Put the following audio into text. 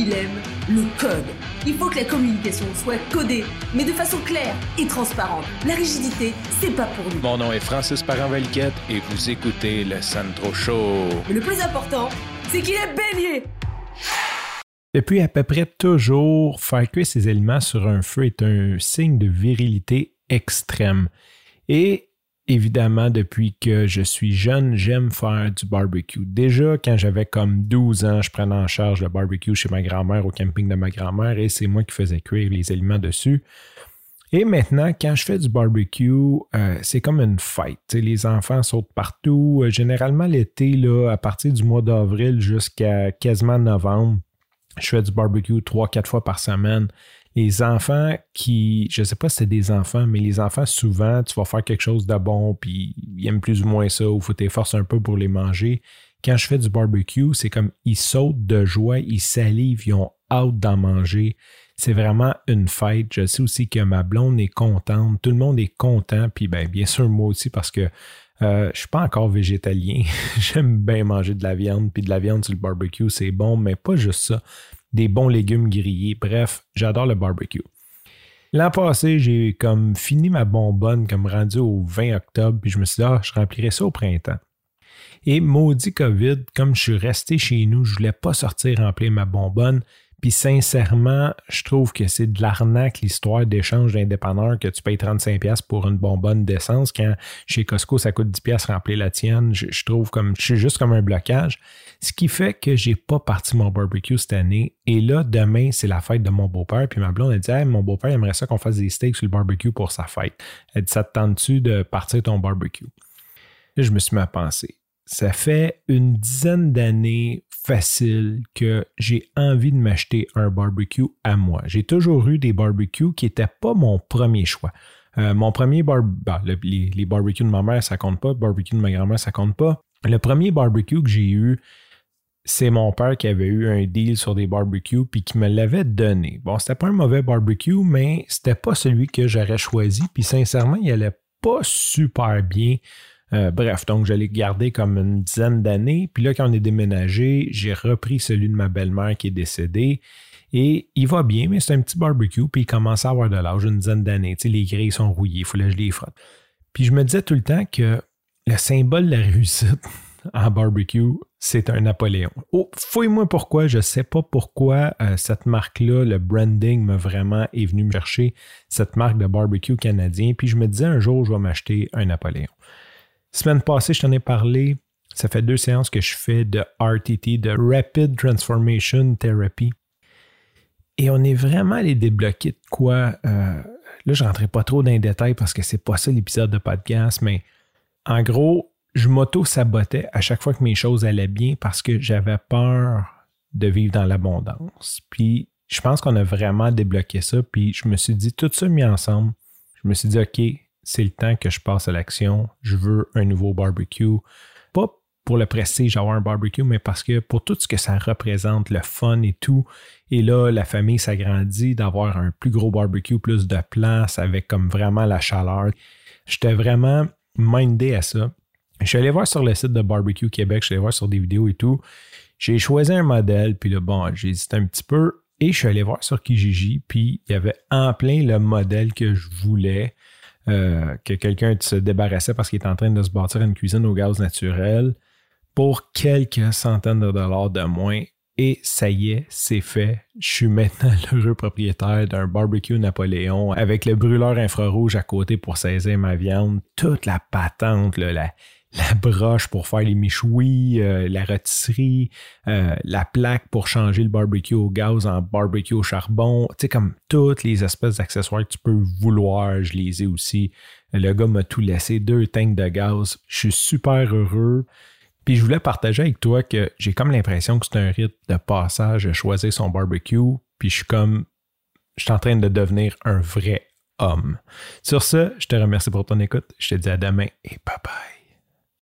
il aime le code. Il faut que la communication soit codée, mais de façon claire et transparente. La rigidité, c'est pas pour nous. Mon nom est Francis Parent-Valquette et vous écoutez le Sandro Show. Mais le plus important, c'est qu'il est bélier. Depuis à peu près toujours, faire cuire ses aliments sur un feu est un signe de virilité extrême. Et évidemment, depuis que je suis jeune, j'aime faire du barbecue. Déjà, quand j'avais comme 12 ans, je prenais en charge le barbecue chez ma grand-mère au camping de ma grand-mère et c'est moi qui faisais cuire les aliments dessus. Et maintenant, quand je fais du barbecue, euh, c'est comme une fête. les enfants sautent partout. Euh, généralement, l'été, à partir du mois d'avril jusqu'à quasiment novembre, je fais du barbecue trois, quatre fois par semaine les enfants qui, je ne sais pas si c'est des enfants, mais les enfants, souvent, tu vas faire quelque chose de bon, puis ils aiment plus ou moins ça, ou faut t'efforcer un peu pour les manger. Quand je fais du barbecue, c'est comme ils sautent de joie, ils salivent, ils ont hâte d'en manger. C'est vraiment une fête. Je sais aussi que ma blonde est contente, tout le monde est content, puis ben, bien sûr, moi aussi, parce que euh, je ne suis pas encore végétalien. J'aime bien manger de la viande, puis de la viande sur le barbecue, c'est bon, mais pas juste ça des bons légumes grillés. Bref, j'adore le barbecue. L'an passé, j'ai comme fini ma bonbonne comme rendu au 20 octobre, puis je me suis dit, ah, je remplirai ça au printemps. Et maudit COVID, comme je suis resté chez nous, je voulais pas sortir remplir ma bonbonne. Puis sincèrement, je trouve que c'est de l'arnaque l'histoire d'échange d'indépendeurs que tu payes 35$ pour une bonbonne d'essence quand chez Costco ça coûte 10$ remplir la tienne. Je, trouve comme je suis juste comme un blocage. Ce qui fait que j'ai pas parti mon barbecue cette année. Et là, demain, c'est la fête de mon beau-père. Puis ma blonde a dit Mon beau-père aimerait ça qu'on fasse des steaks sur le barbecue pour sa fête. Elle dit Ça te tente-tu de partir ton barbecue? Je me suis mis à penser. Ça fait une dizaine d'années facile que j'ai envie de m'acheter un barbecue à moi. J'ai toujours eu des barbecues qui n'étaient pas mon premier choix. Euh, mon premier barbecue, bah, les, barbecues de ma mère, ça compte pas. Barbecue de ma grand-mère, ça compte pas. Le premier barbecue que j'ai eu, c'est mon père qui avait eu un deal sur des barbecues puis qui me l'avait donné. Bon, c'était pas un mauvais barbecue, mais c'était pas celui que j'aurais choisi. Puis sincèrement, il allait pas super bien euh, bref, donc je l'ai gardé comme une dizaine d'années. Puis là, quand on est déménagé, j'ai repris celui de ma belle-mère qui est décédée. Et il va bien, mais c'est un petit barbecue. Puis il commence à avoir de l'âge, une dizaine d'années. Tu sais, les grilles sont rouillées, il faut que je les frotte. Puis je me disais tout le temps que le symbole de la réussite en barbecue, c'est un Napoléon. Oh, fouille-moi pourquoi, je ne sais pas pourquoi euh, cette marque-là, le branding m'a vraiment est venu me chercher cette marque de barbecue canadien. Puis je me disais un jour, je vais m'acheter un Napoléon. Semaine passée, je t'en ai parlé. Ça fait deux séances que je fais de RTT, de Rapid Transformation Therapy. Et on est vraiment allé débloquer de quoi. Euh, là, je ne rentrerai pas trop dans les détails parce que c'est pas ça l'épisode de podcast, mais en gros, je m'auto-sabotais à chaque fois que mes choses allaient bien parce que j'avais peur de vivre dans l'abondance. Puis je pense qu'on a vraiment débloqué ça. Puis je me suis dit, tout ça mis ensemble, je me suis dit, OK, c'est le temps que je passe à l'action. Je veux un nouveau barbecue. Pas pour le prestige d'avoir un barbecue, mais parce que pour tout ce que ça représente, le fun et tout. Et là, la famille s'agrandit d'avoir un plus gros barbecue, plus de place, avec comme vraiment la chaleur. J'étais vraiment mindé à ça. Je suis allé voir sur le site de Barbecue Québec, je suis allé voir sur des vidéos et tout. J'ai choisi un modèle, puis là, bon, j'ai hésité un petit peu. Et je suis allé voir sur Kijiji, puis il y avait en plein le modèle que je voulais. Euh, que quelqu'un se débarrassait parce qu'il est en train de se bâtir une cuisine au gaz naturel pour quelques centaines de dollars de moins. Et ça y est, c'est fait. Je suis maintenant l'heureux propriétaire d'un barbecue Napoléon avec le brûleur infrarouge à côté pour saisir ma viande. Toute la patente, la, la broche pour faire les michouis, euh, la rôtisserie, euh, la plaque pour changer le barbecue au gaz en barbecue au charbon. Tu sais, comme toutes les espèces d'accessoires que tu peux vouloir, je les ai aussi. Le gars m'a tout laissé, deux tanks de gaz. Je suis super heureux. Puis je voulais partager avec toi que j'ai comme l'impression que c'est un rite de passage à choisir son barbecue. Puis je suis comme, je suis en train de devenir un vrai homme. Sur ce, je te remercie pour ton écoute. Je te dis à demain et bye bye.